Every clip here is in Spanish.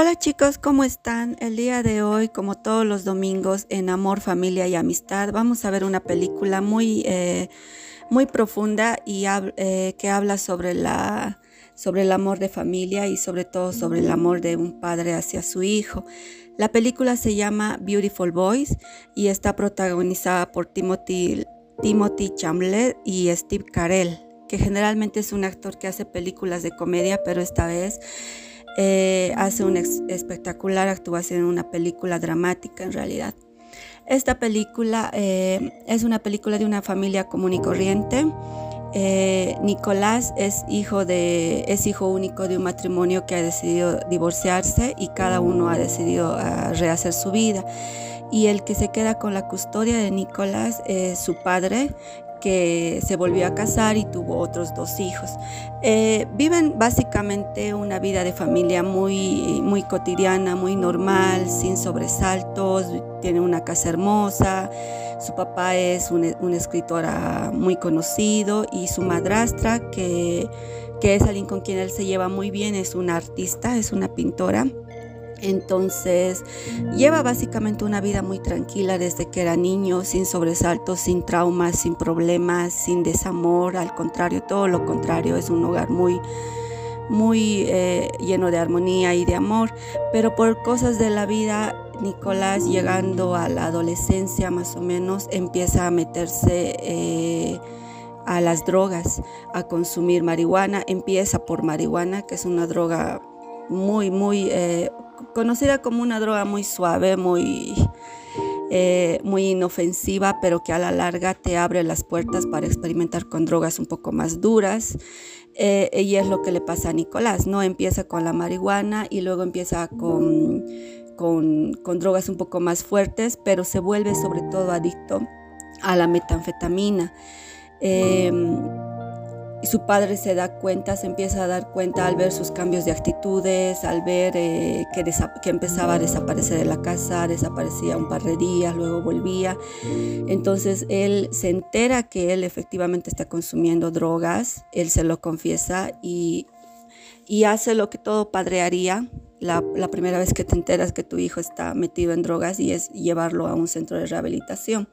Hola chicos, ¿cómo están? El día de hoy, como todos los domingos, en Amor, Familia y Amistad, vamos a ver una película muy, eh, muy profunda y eh, que habla sobre, la, sobre el amor de familia y sobre todo sobre el amor de un padre hacia su hijo. La película se llama Beautiful Boys y está protagonizada por Timothy, Timothy y Steve Carell, que generalmente es un actor que hace películas de comedia, pero esta vez eh, hace una espectacular actuación en una película dramática en realidad. Esta película eh, es una película de una familia común y corriente. Eh, Nicolás es hijo, de, es hijo único de un matrimonio que ha decidido divorciarse y cada uno ha decidido ah, rehacer su vida. Y el que se queda con la custodia de Nicolás es su padre, que se volvió a casar y tuvo otros dos hijos. Eh, viven básicamente una vida de familia muy, muy cotidiana, muy normal, sin sobresaltos, tiene una casa hermosa, su papá es un, un escritor muy conocido y su madrastra, que, que es alguien con quien él se lleva muy bien, es una artista, es una pintora. Entonces, lleva básicamente una vida muy tranquila desde que era niño, sin sobresaltos, sin traumas, sin problemas, sin desamor, al contrario, todo lo contrario, es un hogar muy, muy eh, lleno de armonía y de amor, pero por cosas de la vida, Nicolás llegando a la adolescencia más o menos, empieza a meterse... Eh, a las drogas, a consumir marihuana, empieza por marihuana, que es una droga muy, muy eh, conocida como una droga muy suave, muy, eh, muy inofensiva, pero que a la larga te abre las puertas para experimentar con drogas un poco más duras. Eh, y es lo que le pasa a Nicolás, ¿no? Empieza con la marihuana y luego empieza con, con, con drogas un poco más fuertes, pero se vuelve sobre todo adicto a la metanfetamina. Eh, y su padre se da cuenta, se empieza a dar cuenta al ver sus cambios de actitudes, al ver eh, que, empezaba a desaparecer de la casa, desaparecía un par de días, luego volvía. Entonces él se entera que él efectivamente está consumiendo drogas, él se lo confiesa y, y hace lo que todo padre haría. La primera vez que te enteras que tu hijo está metido en drogas y es llevarlo a un centro de rehabilitación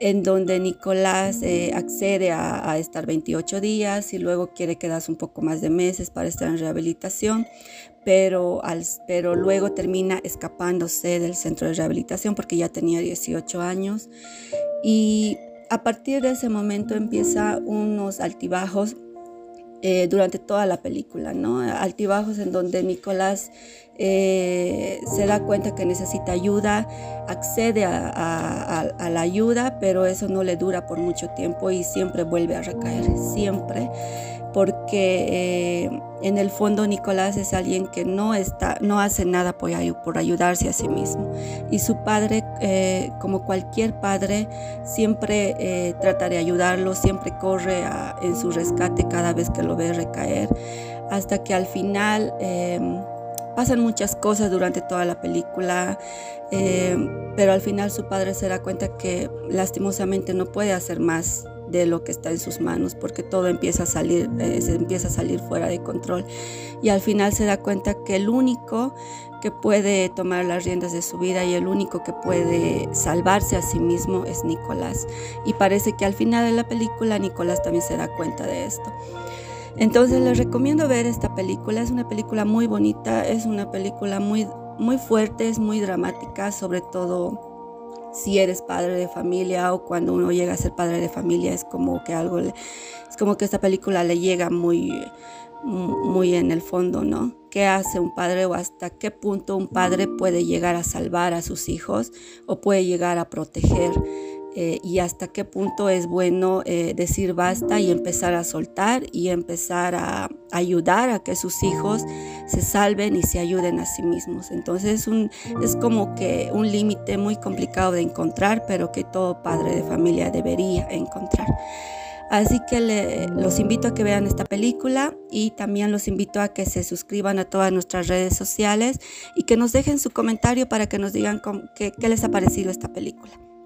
en donde Nicolás eh, accede a, estar 28 días y luego quiere quedarse un poco más de meses para estar en rehabilitación, pero, al, pero luego termina escapándose del centro de rehabilitación porque ya tenía 18 años. Y a partir de ese momento empieza unos altibajos eh, durante toda la película, ¿no? Altibajos en donde Nicolás eh, se da cuenta que necesita ayuda, accede a, la ayuda, pero eso no le dura por mucho tiempo y siempre vuelve a recaer, siempre, porque eh, en el fondo Nicolás es alguien que no, está, no hace nada por, por ayudarse a sí mismo. Y su padre, eh, como cualquier padre, siempre eh, trata de ayudarlo, siempre corre en su rescate cada vez que lo ve recaer, hasta que al final... Em, pasan muchas cosas durante toda la película, em, pero al final su padre se da cuenta que lastimosamente no puede hacer más de lo que está en sus manos, porque todo empieza a salir, eh, se empieza a salir fuera de control. Y al final se da cuenta que el único que puede tomar las riendas de su vida y el único que puede salvarse a sí mismo es Nicolás. Y parece que al final de la película Nicolás también se da cuenta de esto. Entonces les recomiendo ver esta película, es una película muy bonita, es una película muy, muy fuerte, es muy dramática, sobre todo si eres padre de familia o cuando uno llega a ser padre de familia es como que algo es como que esta película le llega muy muy en el fondo, ¿no? ¿Qué hace un padre o hasta qué punto un padre puede llegar a salvar a sus hijos o puede llegar a proteger eh, y hasta qué punto es bueno eh, decir basta y empezar a soltar y empezar a ayudar a que sus hijos se salven y se ayuden a sí mismos. Entonces es como que un límite muy complicado de encontrar, pero que todo padre de familia debería encontrar. Así que los invito a que vean esta película y también los invito a que se suscriban a todas nuestras redes sociales y que nos dejen su comentario para que nos digan qué les ha parecido esta película.